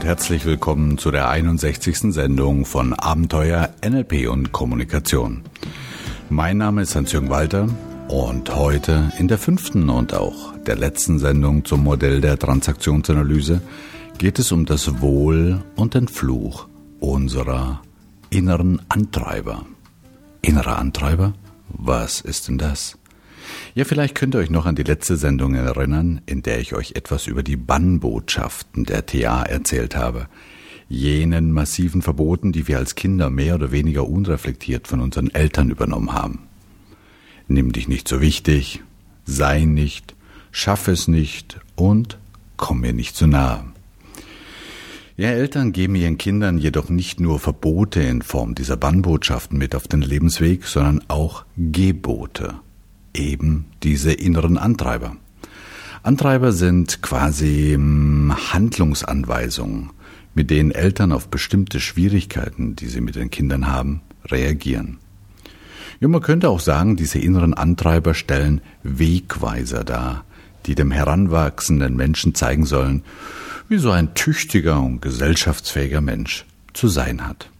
und herzlich willkommen zu der 61. Sendung von Abenteuer NLP und Kommunikation. Mein Name ist Hans-Jürgen Walter und heute in der fünften und auch der letzten Sendung zum Modell der Transaktionsanalyse geht es um das Wohl und den Fluch unserer inneren Antreiber. Innerer Antreiber? Was ist denn das? Ja, vielleicht könnt ihr euch noch an die letzte Sendung erinnern, in der ich euch etwas über die Bannbotschaften der TA erzählt habe. Jenen massiven Verboten, die wir als Kinder mehr oder weniger unreflektiert von unseren Eltern übernommen haben. Nimm dich nicht so wichtig, sei nicht, schaff es nicht und komm mir nicht zu nahe. Ja, Eltern geben ihren Kindern jedoch nicht nur Verbote in Form dieser Bannbotschaften mit auf den Lebensweg, sondern auch Gebote eben diese inneren Antreiber. Antreiber sind quasi hm, Handlungsanweisungen, mit denen Eltern auf bestimmte Schwierigkeiten, die sie mit den Kindern haben, reagieren. Ja, man könnte auch sagen, diese inneren Antreiber stellen Wegweiser dar, die dem heranwachsenden Menschen zeigen sollen, wie so ein tüchtiger und gesellschaftsfähiger Mensch zu sein hat.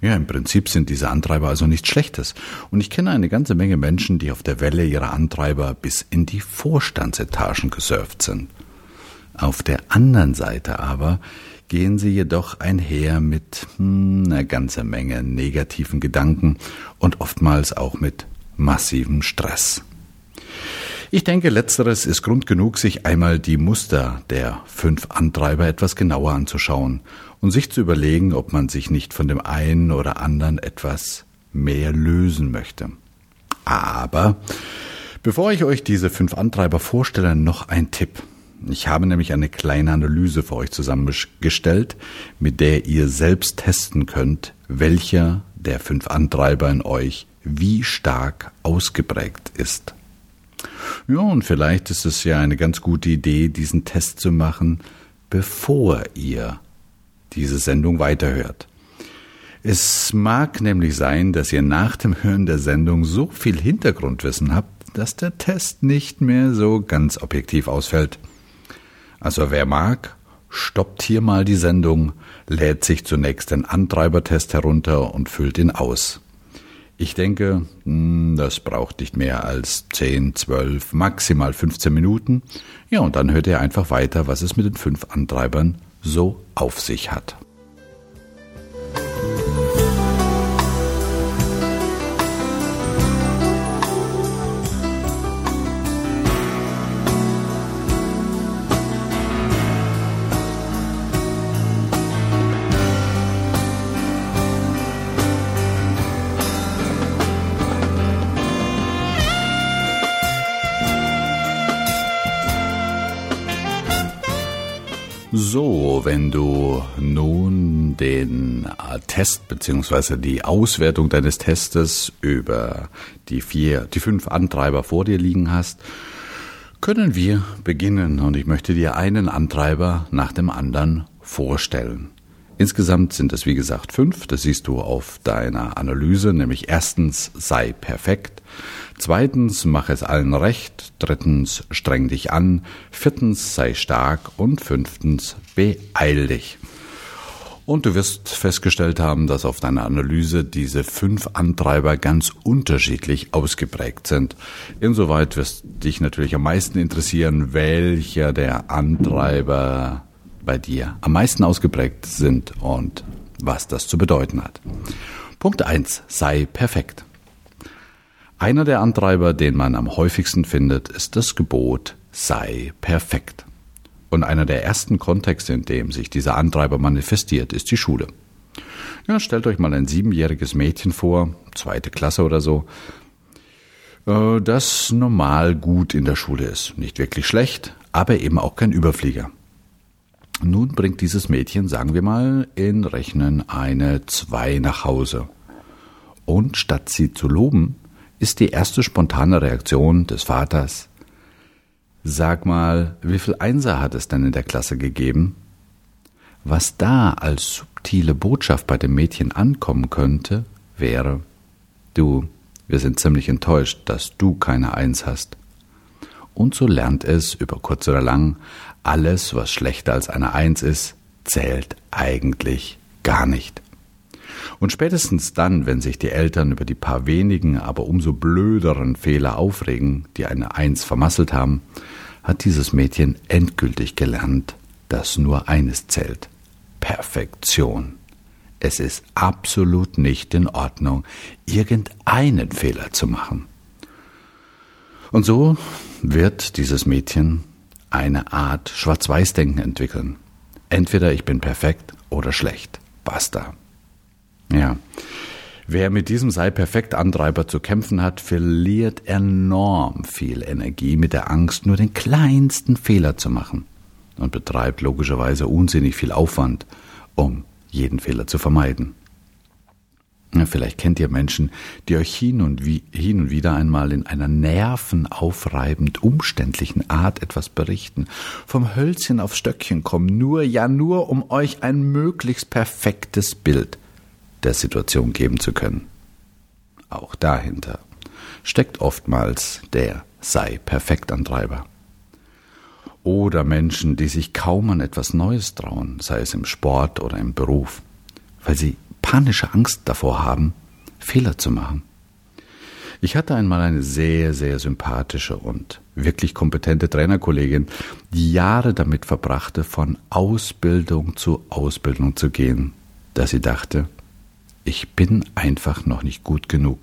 Ja, im Prinzip sind diese Antreiber also nichts Schlechtes. Und ich kenne eine ganze Menge Menschen, die auf der Welle ihrer Antreiber bis in die Vorstandsetagen gesurft sind. Auf der anderen Seite aber gehen sie jedoch einher mit hm, einer ganzen Menge negativen Gedanken und oftmals auch mit massivem Stress. Ich denke, letzteres ist Grund genug, sich einmal die Muster der fünf Antreiber etwas genauer anzuschauen und sich zu überlegen, ob man sich nicht von dem einen oder anderen etwas mehr lösen möchte. Aber bevor ich euch diese fünf Antreiber vorstelle, noch ein Tipp. Ich habe nämlich eine kleine Analyse für euch zusammengestellt, mit der ihr selbst testen könnt, welcher der fünf Antreiber in euch wie stark ausgeprägt ist. Ja, und vielleicht ist es ja eine ganz gute Idee, diesen Test zu machen, bevor ihr diese Sendung weiterhört. Es mag nämlich sein, dass ihr nach dem Hören der Sendung so viel Hintergrundwissen habt, dass der Test nicht mehr so ganz objektiv ausfällt. Also wer mag, stoppt hier mal die Sendung, lädt sich zunächst den Antreibertest herunter und füllt ihn aus. Ich denke, hm, das braucht nicht mehr als 10, 12, maximal 15 Minuten. Ja, und dann hört ihr einfach weiter, was es mit den fünf Antreibern so auf sich hat. So, wenn du nun den äh, Test bzw. die Auswertung deines Testes über die vier, die fünf Antreiber vor dir liegen hast, können wir beginnen und ich möchte dir einen Antreiber nach dem anderen vorstellen. Insgesamt sind es wie gesagt fünf, das siehst du auf deiner Analyse, nämlich erstens sei perfekt, zweitens mach es allen recht, drittens streng dich an, viertens sei stark und fünftens beeil dich. Und du wirst festgestellt haben, dass auf deiner Analyse diese fünf Antreiber ganz unterschiedlich ausgeprägt sind. Insoweit wirst dich natürlich am meisten interessieren, welcher der Antreiber bei dir am meisten ausgeprägt sind und was das zu bedeuten hat. Punkt eins: Sei perfekt. Einer der Antreiber, den man am häufigsten findet, ist das Gebot sei perfekt. Und einer der ersten Kontexte, in dem sich dieser Antreiber manifestiert, ist die Schule. Ja, stellt euch mal ein siebenjähriges Mädchen vor, zweite Klasse oder so, äh, das normal gut in der Schule ist. Nicht wirklich schlecht, aber eben auch kein Überflieger. Nun bringt dieses Mädchen, sagen wir mal, in Rechnen eine 2 nach Hause. Und statt sie zu loben, ist die erste spontane Reaktion des Vaters, sag mal, wie viel Einser hat es denn in der Klasse gegeben? Was da als subtile Botschaft bei dem Mädchen ankommen könnte, wäre, du, wir sind ziemlich enttäuscht, dass du keine Eins hast. Und so lernt es über kurz oder lang alles, was schlechter als eine Eins ist, zählt eigentlich gar nicht. Und spätestens dann, wenn sich die Eltern über die paar wenigen, aber umso blöderen Fehler aufregen, die eine Eins vermasselt haben, hat dieses Mädchen endgültig gelernt, dass nur eines zählt. Perfektion. Es ist absolut nicht in Ordnung, irgendeinen Fehler zu machen. Und so wird dieses Mädchen eine Art Schwarz-Weiß-Denken entwickeln. Entweder ich bin perfekt oder schlecht. Basta. Ja. Wer mit diesem sei perfekt Antreiber zu kämpfen hat, verliert enorm viel Energie mit der Angst, nur den kleinsten Fehler zu machen und betreibt logischerweise unsinnig viel Aufwand, um jeden Fehler zu vermeiden. Vielleicht kennt ihr Menschen, die euch hin und, wie, hin und wieder einmal in einer nervenaufreibend umständlichen Art etwas berichten, vom Hölzchen aufs Stöckchen kommen, nur, ja nur, um euch ein möglichst perfektes Bild der Situation geben zu können. Auch dahinter steckt oftmals der sei perfekt Antreiber. Oder Menschen, die sich kaum an etwas Neues trauen, sei es im Sport oder im Beruf, weil sie panische Angst davor haben, Fehler zu machen. Ich hatte einmal eine sehr, sehr sympathische und wirklich kompetente Trainerkollegin, die Jahre damit verbrachte, von Ausbildung zu Ausbildung zu gehen, da sie dachte, ich bin einfach noch nicht gut genug,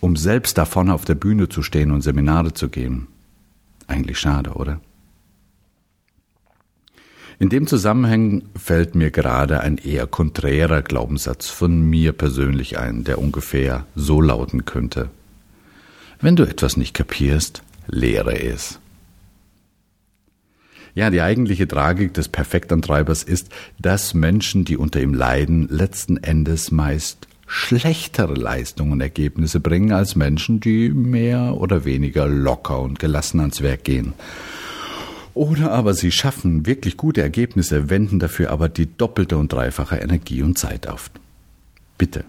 um selbst davon auf der Bühne zu stehen und Seminare zu geben. Eigentlich schade, oder? In dem Zusammenhang fällt mir gerade ein eher konträrer Glaubenssatz von mir persönlich ein, der ungefähr so lauten könnte. Wenn du etwas nicht kapierst, lehre es. Ja, die eigentliche Tragik des Perfektantreibers ist, dass Menschen, die unter ihm leiden, letzten Endes meist schlechtere Leistungen und Ergebnisse bringen als Menschen, die mehr oder weniger locker und gelassen ans Werk gehen. Oder aber sie schaffen wirklich gute Ergebnisse, wenden dafür aber die doppelte und dreifache Energie und Zeit auf. Bitte,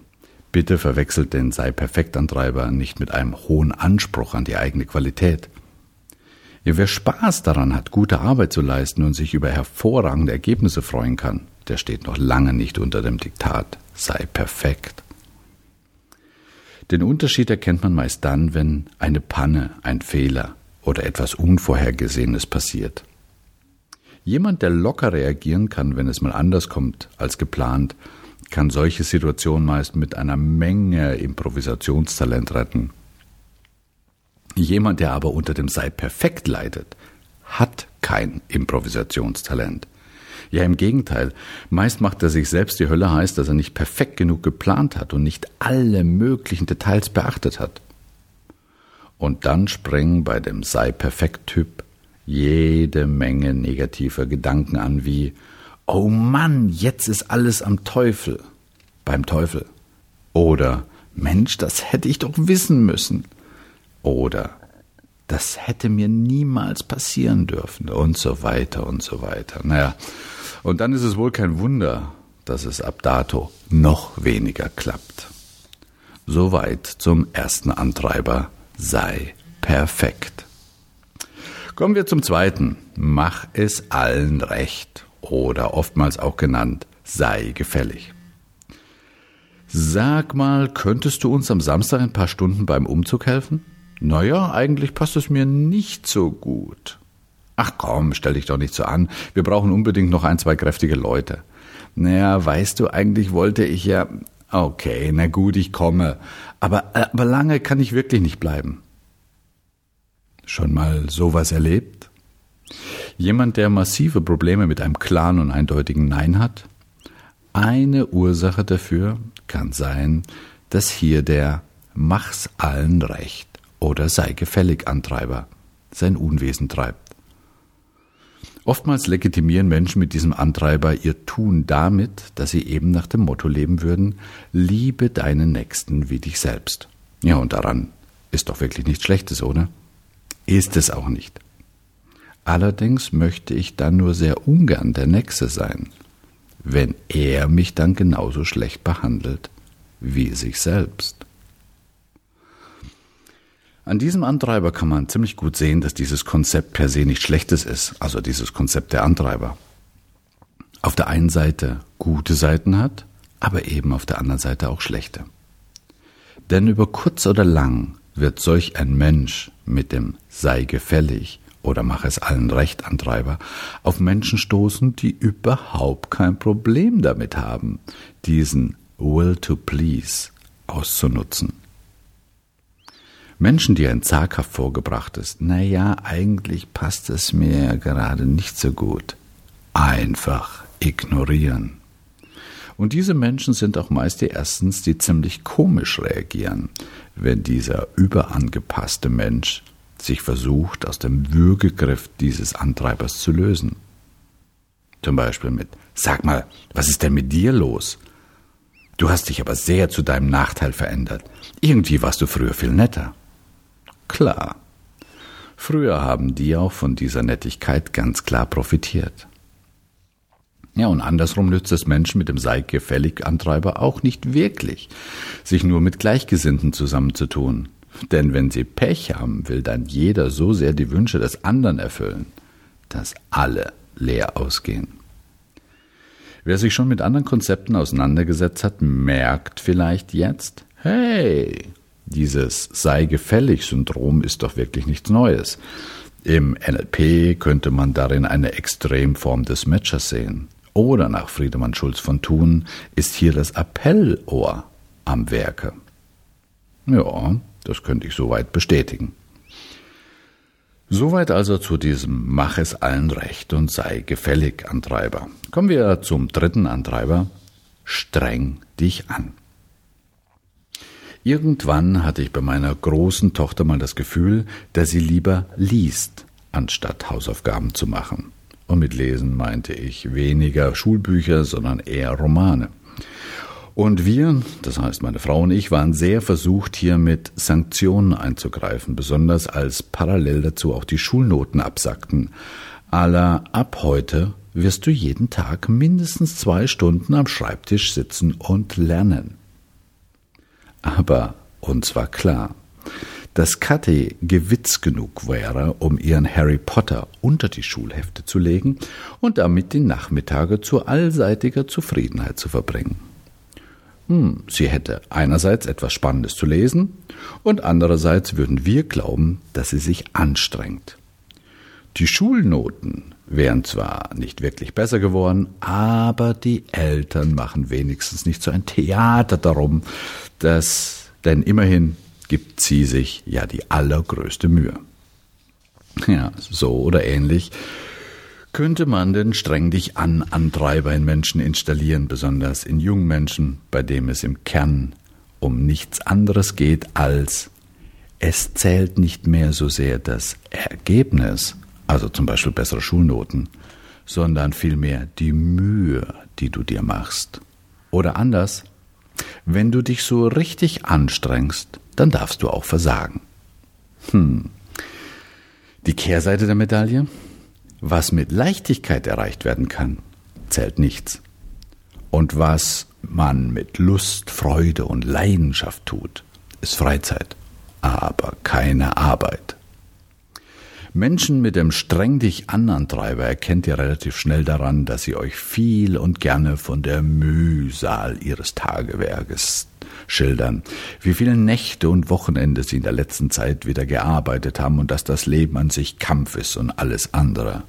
bitte verwechselt den sei perfekt Antreiber nicht mit einem hohen Anspruch an die eigene Qualität. Ja, wer Spaß daran hat, gute Arbeit zu leisten und sich über hervorragende Ergebnisse freuen kann, der steht noch lange nicht unter dem Diktat, sei perfekt. Den Unterschied erkennt man meist dann, wenn eine Panne, ein Fehler oder etwas Unvorhergesehenes passiert. Jemand, der locker reagieren kann, wenn es mal anders kommt als geplant, kann solche Situationen meist mit einer Menge Improvisationstalent retten. Jemand, der aber unter dem Sei perfekt leidet, hat kein Improvisationstalent. Ja, im Gegenteil. Meist macht er sich selbst die Hölle heiß, dass er nicht perfekt genug geplant hat und nicht alle möglichen Details beachtet hat. Und dann springen bei dem Sei perfekt Typ jede Menge negativer Gedanken an wie Oh Mann, jetzt ist alles am Teufel. Beim Teufel. Oder Mensch, das hätte ich doch wissen müssen. Oder das hätte mir niemals passieren dürfen und so weiter und so weiter. Naja, und dann ist es wohl kein Wunder, dass es ab dato noch weniger klappt. Soweit zum ersten Antreiber, sei perfekt. Kommen wir zum zweiten, mach es allen recht oder oftmals auch genannt, sei gefällig. Sag mal, könntest du uns am Samstag ein paar Stunden beim Umzug helfen? Naja, eigentlich passt es mir nicht so gut. Ach komm, stell dich doch nicht so an. Wir brauchen unbedingt noch ein, zwei kräftige Leute. Naja, weißt du, eigentlich wollte ich ja. Okay, na gut, ich komme. Aber, aber lange kann ich wirklich nicht bleiben. Schon mal sowas erlebt? Jemand, der massive Probleme mit einem klaren und eindeutigen Nein hat? Eine Ursache dafür kann sein, dass hier der Mach's allen recht oder sei gefällig Antreiber sein Unwesen treibt. Oftmals legitimieren Menschen mit diesem Antreiber ihr Tun damit, dass sie eben nach dem Motto leben würden, liebe deinen Nächsten wie dich selbst. Ja, und daran ist doch wirklich nichts Schlechtes, oder? Ist es auch nicht. Allerdings möchte ich dann nur sehr ungern der Nächste sein, wenn er mich dann genauso schlecht behandelt wie sich selbst. An diesem Antreiber kann man ziemlich gut sehen, dass dieses Konzept per se nicht schlechtes ist, also dieses Konzept der Antreiber. auf der einen Seite gute Seiten hat, aber eben auf der anderen Seite auch schlechte. Denn über kurz oder lang wird solch ein Mensch mit dem sei gefällig oder mach es allen recht Antreiber auf Menschen stoßen, die überhaupt kein Problem damit haben, diesen Will to Please auszunutzen. Menschen, die ein zaghaft vorgebrachtes, na ja, eigentlich passt es mir gerade nicht so gut, einfach ignorieren. Und diese Menschen sind auch meist die erstens, die ziemlich komisch reagieren, wenn dieser überangepasste Mensch sich versucht, aus dem Würgegriff dieses Antreibers zu lösen. Zum Beispiel mit Sag mal, was ist denn mit dir los? Du hast dich aber sehr zu deinem Nachteil verändert. Irgendwie warst du früher viel netter. Klar. Früher haben die auch von dieser Nettigkeit ganz klar profitiert. Ja, und andersrum nützt es Menschen mit dem sei gefällig Antreiber auch nicht wirklich, sich nur mit Gleichgesinnten zusammenzutun. Denn wenn sie Pech haben, will dann jeder so sehr die Wünsche des anderen erfüllen, dass alle leer ausgehen. Wer sich schon mit anderen Konzepten auseinandergesetzt hat, merkt vielleicht jetzt, hey, dieses sei gefällig Syndrom ist doch wirklich nichts Neues. Im NLP könnte man darin eine Extremform des Matchers sehen. Oder nach Friedemann Schulz von Thun ist hier das Appellohr am Werke. Ja, das könnte ich soweit bestätigen. Soweit also zu diesem Mach es allen recht und sei gefällig Antreiber. Kommen wir zum dritten Antreiber. Streng dich an. Irgendwann hatte ich bei meiner großen Tochter mal das Gefühl, dass sie lieber liest, anstatt Hausaufgaben zu machen. Und mit Lesen meinte ich weniger Schulbücher, sondern eher Romane. Und wir, das heißt meine Frau und ich, waren sehr versucht, hier mit Sanktionen einzugreifen, besonders als parallel dazu auch die Schulnoten absackten. Aller ab heute wirst du jeden Tag mindestens zwei Stunden am Schreibtisch sitzen und lernen. Aber uns war klar, dass Kathi gewitz genug wäre, um ihren Harry Potter unter die Schulhefte zu legen und damit die Nachmittage zu allseitiger Zufriedenheit zu verbringen. Hm, sie hätte einerseits etwas Spannendes zu lesen und andererseits würden wir glauben, dass sie sich anstrengt. Die Schulnoten wären zwar nicht wirklich besser geworden, aber die Eltern machen wenigstens nicht so ein Theater darum, dass, denn immerhin gibt sie sich ja die allergrößte Mühe. Ja, so oder ähnlich könnte man den streng dich an Antreiber in Menschen installieren, besonders in jungen Menschen, bei dem es im Kern um nichts anderes geht als es zählt nicht mehr so sehr das Ergebnis, also zum Beispiel bessere Schulnoten, sondern vielmehr die Mühe, die du dir machst. Oder anders, wenn du dich so richtig anstrengst, dann darfst du auch versagen. Hm. Die Kehrseite der Medaille? Was mit Leichtigkeit erreicht werden kann, zählt nichts. Und was man mit Lust, Freude und Leidenschaft tut, ist Freizeit, aber keine Arbeit. Menschen mit dem streng dich an Antreiber erkennt ihr relativ schnell daran, dass sie euch viel und gerne von der Mühsal ihres Tagewerkes schildern, wie viele Nächte und Wochenende sie in der letzten Zeit wieder gearbeitet haben und dass das Leben an sich Kampf ist und alles andere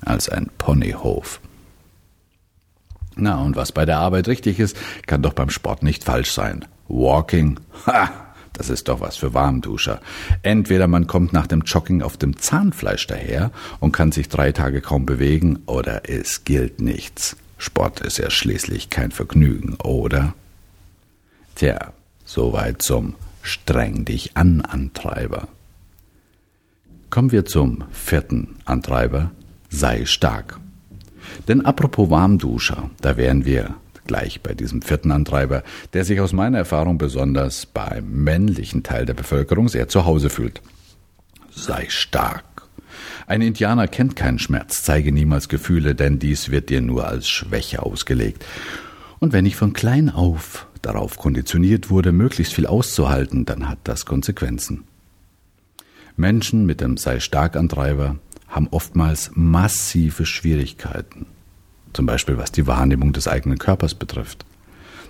als ein Ponyhof. Na, und was bei der Arbeit richtig ist, kann doch beim Sport nicht falsch sein. Walking, ha, das ist doch was für Warmduscher. Entweder man kommt nach dem Jogging auf dem Zahnfleisch daher und kann sich drei Tage kaum bewegen, oder es gilt nichts. Sport ist ja schließlich kein Vergnügen, oder? Tja, soweit zum Streng dich an Antreiber. Kommen wir zum vierten Antreiber, sei stark. Denn apropos Warmduscher, da wären wir gleich bei diesem vierten Antreiber, der sich aus meiner Erfahrung besonders beim männlichen Teil der Bevölkerung sehr zu Hause fühlt. Sei stark. Ein Indianer kennt keinen Schmerz, zeige niemals Gefühle, denn dies wird dir nur als Schwäche ausgelegt. Und wenn ich von klein auf darauf konditioniert wurde, möglichst viel auszuhalten, dann hat das Konsequenzen. Menschen mit dem Sei stark Antreiber haben oftmals massive Schwierigkeiten. Zum Beispiel was die Wahrnehmung des eigenen Körpers betrifft.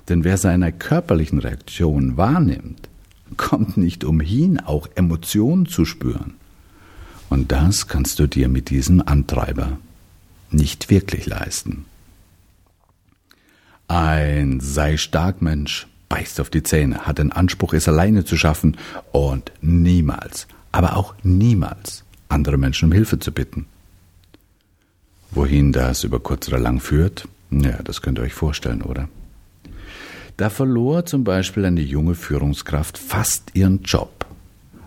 Denn wer seine körperlichen Reaktionen wahrnimmt, kommt nicht umhin, auch Emotionen zu spüren. Und das kannst du dir mit diesem Antreiber nicht wirklich leisten. Ein sei stark Mensch beißt auf die Zähne, hat den Anspruch, es alleine zu schaffen und niemals, aber auch niemals andere Menschen um Hilfe zu bitten. Wohin das über kurz oder lang führt, ja, das könnt ihr euch vorstellen, oder? Da verlor zum Beispiel eine junge Führungskraft fast ihren Job,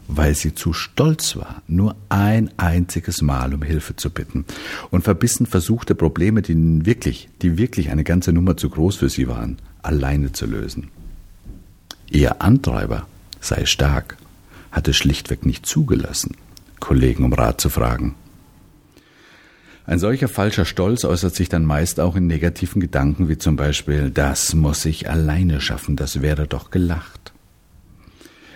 weil sie zu stolz war, nur ein einziges Mal um Hilfe zu bitten und verbissen versuchte, Probleme, die wirklich, die wirklich eine ganze Nummer zu groß für sie waren, alleine zu lösen. Ihr Antreiber sei stark, hatte schlichtweg nicht zugelassen, Kollegen um Rat zu fragen. Ein solcher falscher Stolz äußert sich dann meist auch in negativen Gedanken, wie zum Beispiel, das muss ich alleine schaffen, das wäre doch gelacht.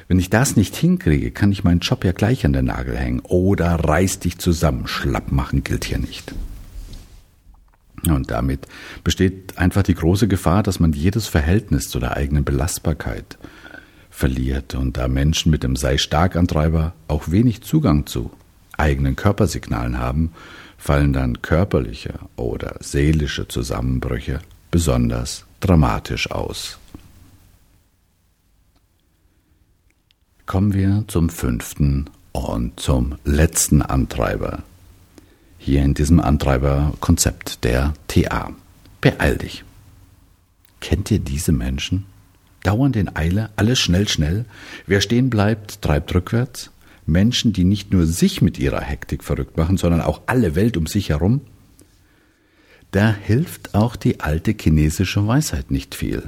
Wenn ich das nicht hinkriege, kann ich meinen Job ja gleich an den Nagel hängen. Oder reiß dich zusammen, schlapp machen gilt hier nicht. Und damit besteht einfach die große Gefahr, dass man jedes Verhältnis zu der eigenen Belastbarkeit verliert und da Menschen mit dem Sei stark Antreiber auch wenig Zugang zu eigenen Körpersignalen haben, fallen dann körperliche oder seelische Zusammenbrüche besonders dramatisch aus. Kommen wir zum fünften und zum letzten Antreiber. Hier in diesem Antreiberkonzept der TA. Beeil dich. Kennt ihr diese Menschen? Dauernd in Eile, alles schnell, schnell. Wer stehen bleibt, treibt rückwärts. Menschen, die nicht nur sich mit ihrer Hektik verrückt machen, sondern auch alle Welt um sich herum, da hilft auch die alte chinesische Weisheit nicht viel.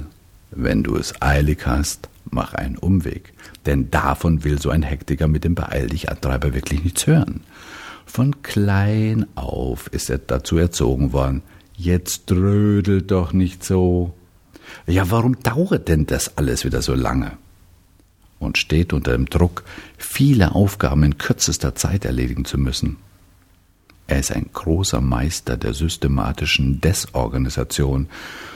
Wenn du es eilig hast, mach einen Umweg, denn davon will so ein Hektiker mit dem Beeil dich Antreiber wirklich nichts hören. Von klein auf ist er dazu erzogen worden, jetzt trödelt doch nicht so. Ja, warum dauert denn das alles wieder so lange? Und steht unter dem Druck, viele Aufgaben in kürzester Zeit erledigen zu müssen. Er ist ein großer Meister der systematischen Desorganisation,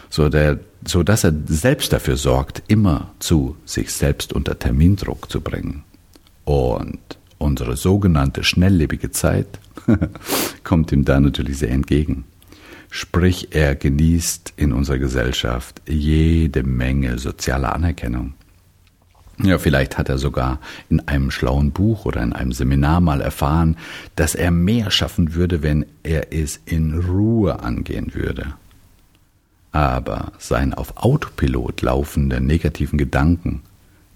so, der, so dass er selbst dafür sorgt, immer zu sich selbst unter Termindruck zu bringen. Und unsere sogenannte schnelllebige Zeit kommt ihm da natürlich sehr entgegen. Sprich, er genießt in unserer Gesellschaft jede Menge sozialer Anerkennung. Ja, vielleicht hat er sogar in einem schlauen Buch oder in einem Seminar mal erfahren, dass er mehr schaffen würde, wenn er es in Ruhe angehen würde. Aber sein auf Autopilot laufende negativen Gedanken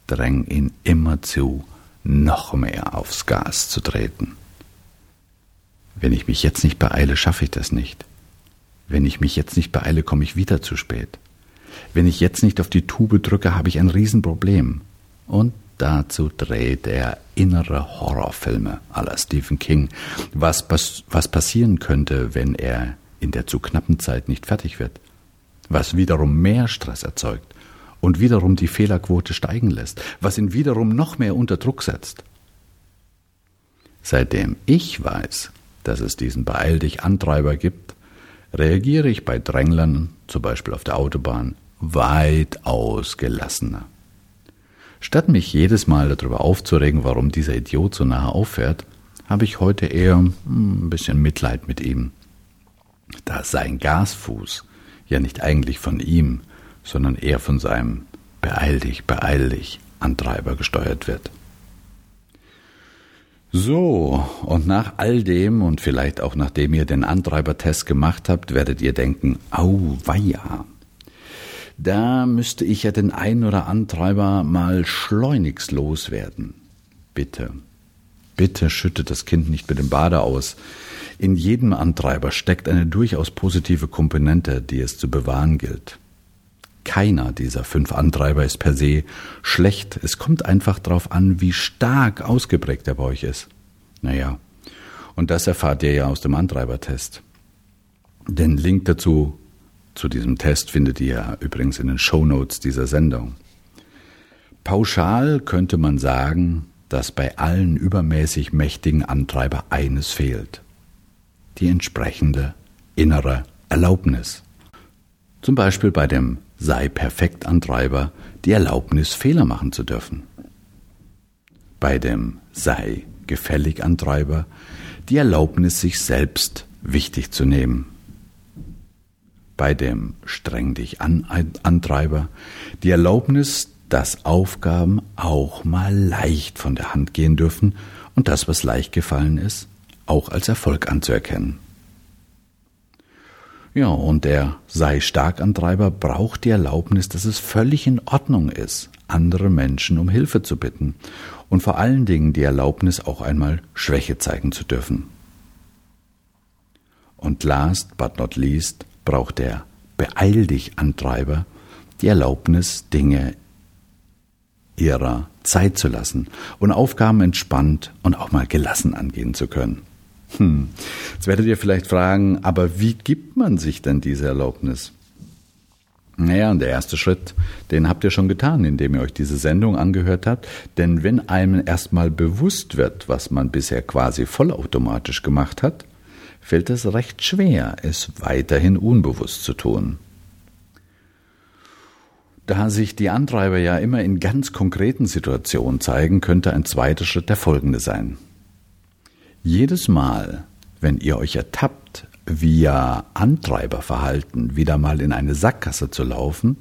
drängen ihn immer zu, noch mehr aufs Gas zu treten. Wenn ich mich jetzt nicht beeile, schaffe ich das nicht. Wenn ich mich jetzt nicht beeile, komme ich wieder zu spät. Wenn ich jetzt nicht auf die Tube drücke, habe ich ein Riesenproblem und dazu dreht er innere Horrorfilme aller Stephen King, was, was passieren könnte, wenn er in der zu knappen Zeit nicht fertig wird, was wiederum mehr Stress erzeugt und wiederum die Fehlerquote steigen lässt, was ihn wiederum noch mehr unter Druck setzt. Seitdem ich weiß, dass es diesen Beeil dich Antreiber gibt, reagiere ich bei Dränglern, zum Beispiel auf der Autobahn, weitaus gelassener. Statt mich jedes Mal darüber aufzuregen, warum dieser Idiot so nahe auffährt, habe ich heute eher hm, ein bisschen Mitleid mit ihm. Da sein Gasfuß ja nicht eigentlich von ihm, sondern eher von seinem Beeil dich, beeil dich Antreiber gesteuert wird. So, und nach all dem und vielleicht auch nachdem ihr den Antreibertest gemacht habt, werdet ihr denken, au weia, da müsste ich ja den einen oder Antreiber mal schleunigst loswerden. Bitte, bitte schüttet das Kind nicht mit dem Bade aus. In jedem Antreiber steckt eine durchaus positive Komponente, die es zu bewahren gilt. Keiner dieser fünf Antreiber ist per se schlecht. Es kommt einfach darauf an, wie stark ausgeprägt er bei euch ist. Naja, und das erfahrt ihr ja aus dem Antreibertest. Den Link dazu zu diesem Test findet ihr übrigens in den Show Notes dieser Sendung. Pauschal könnte man sagen, dass bei allen übermäßig mächtigen Antreiber eines fehlt. Die entsprechende innere Erlaubnis. Zum Beispiel bei dem Sei perfekt Antreiber die Erlaubnis, Fehler machen zu dürfen. Bei dem Sei gefällig Antreiber die Erlaubnis, sich selbst wichtig zu nehmen. Bei dem Streng dich an Antreiber die Erlaubnis, dass Aufgaben auch mal leicht von der Hand gehen dürfen und das, was leicht gefallen ist, auch als Erfolg anzuerkennen. Ja, und der sei stark Antreiber braucht die Erlaubnis, dass es völlig in Ordnung ist, andere Menschen um Hilfe zu bitten und vor allen Dingen die Erlaubnis, auch einmal Schwäche zeigen zu dürfen. Und last but not least braucht der Beeil dich Antreiber die Erlaubnis, Dinge ihrer Zeit zu lassen und Aufgaben entspannt und auch mal gelassen angehen zu können. Hm. Jetzt werdet ihr vielleicht fragen, aber wie gibt man sich denn diese Erlaubnis? Naja, und der erste Schritt, den habt ihr schon getan, indem ihr euch diese Sendung angehört habt. Denn wenn einem erstmal bewusst wird, was man bisher quasi vollautomatisch gemacht hat, fällt es recht schwer, es weiterhin unbewusst zu tun. Da sich die Antreiber ja immer in ganz konkreten Situationen zeigen, könnte ein zweiter Schritt der folgende sein. Jedes Mal, wenn ihr euch ertappt, via Antreiberverhalten wieder mal in eine Sackgasse zu laufen,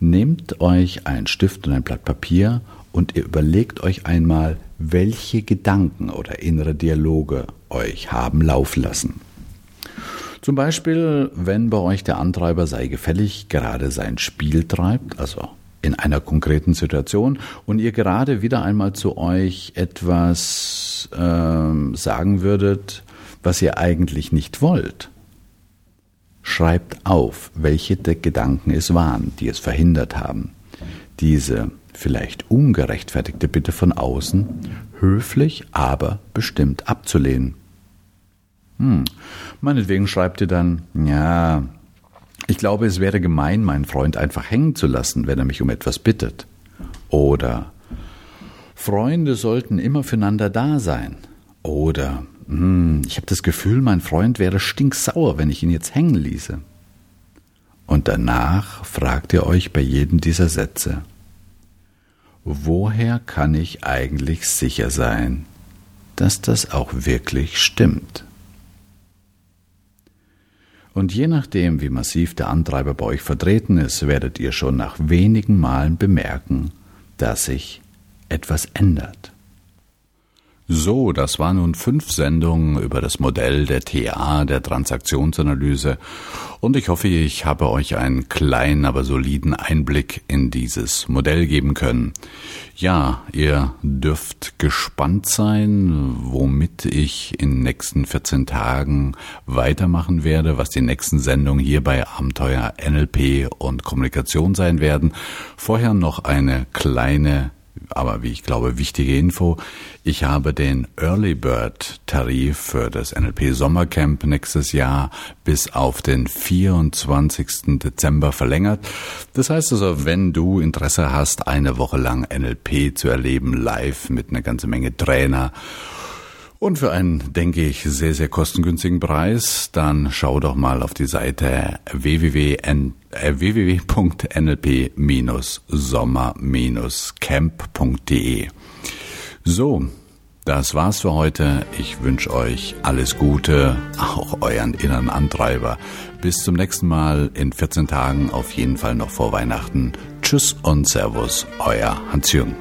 nehmt euch einen Stift und ein Blatt Papier und ihr überlegt euch einmal, welche Gedanken oder innere Dialoge euch haben laufen lassen. Zum Beispiel, wenn bei euch der Antreiber sei gefällig gerade sein Spiel treibt, also in einer konkreten Situation und ihr gerade wieder einmal zu euch etwas äh, sagen würdet, was ihr eigentlich nicht wollt. Schreibt auf, welche der Gedanken es waren, die es verhindert haben, diese vielleicht ungerechtfertigte Bitte von außen höflich, aber bestimmt abzulehnen. Hm. Meinetwegen schreibt ihr dann, ja, ich glaube, es wäre gemein, meinen Freund einfach hängen zu lassen, wenn er mich um etwas bittet. Oder Freunde sollten immer füreinander da sein. Oder hm, ich habe das Gefühl, mein Freund wäre stinksauer, wenn ich ihn jetzt hängen ließe. Und danach fragt ihr euch bei jedem dieser Sätze, woher kann ich eigentlich sicher sein, dass das auch wirklich stimmt? Und je nachdem, wie massiv der Antreiber bei euch vertreten ist, werdet ihr schon nach wenigen Malen bemerken, dass sich etwas ändert. So, das waren nun fünf Sendungen über das Modell der TA, der Transaktionsanalyse, und ich hoffe, ich habe euch einen kleinen, aber soliden Einblick in dieses Modell geben können. Ja, ihr dürft gespannt sein, womit ich in den nächsten 14 Tagen weitermachen werde, was die nächsten Sendungen hier bei Abenteuer NLP und Kommunikation sein werden. Vorher noch eine kleine aber wie ich glaube, wichtige Info. Ich habe den Early Bird Tarif für das NLP Sommercamp nächstes Jahr bis auf den 24. Dezember verlängert. Das heißt also, wenn du Interesse hast, eine Woche lang NLP zu erleben, live mit einer ganzen Menge Trainer und für einen, denke ich, sehr, sehr kostengünstigen Preis, dann schau doch mal auf die Seite www.nlp-sommer-camp.de. Äh, so, das war's für heute. Ich wünsche euch alles Gute, auch euren inneren Antreiber. Bis zum nächsten Mal in 14 Tagen, auf jeden Fall noch vor Weihnachten. Tschüss und Servus, euer Hans-Jürgen.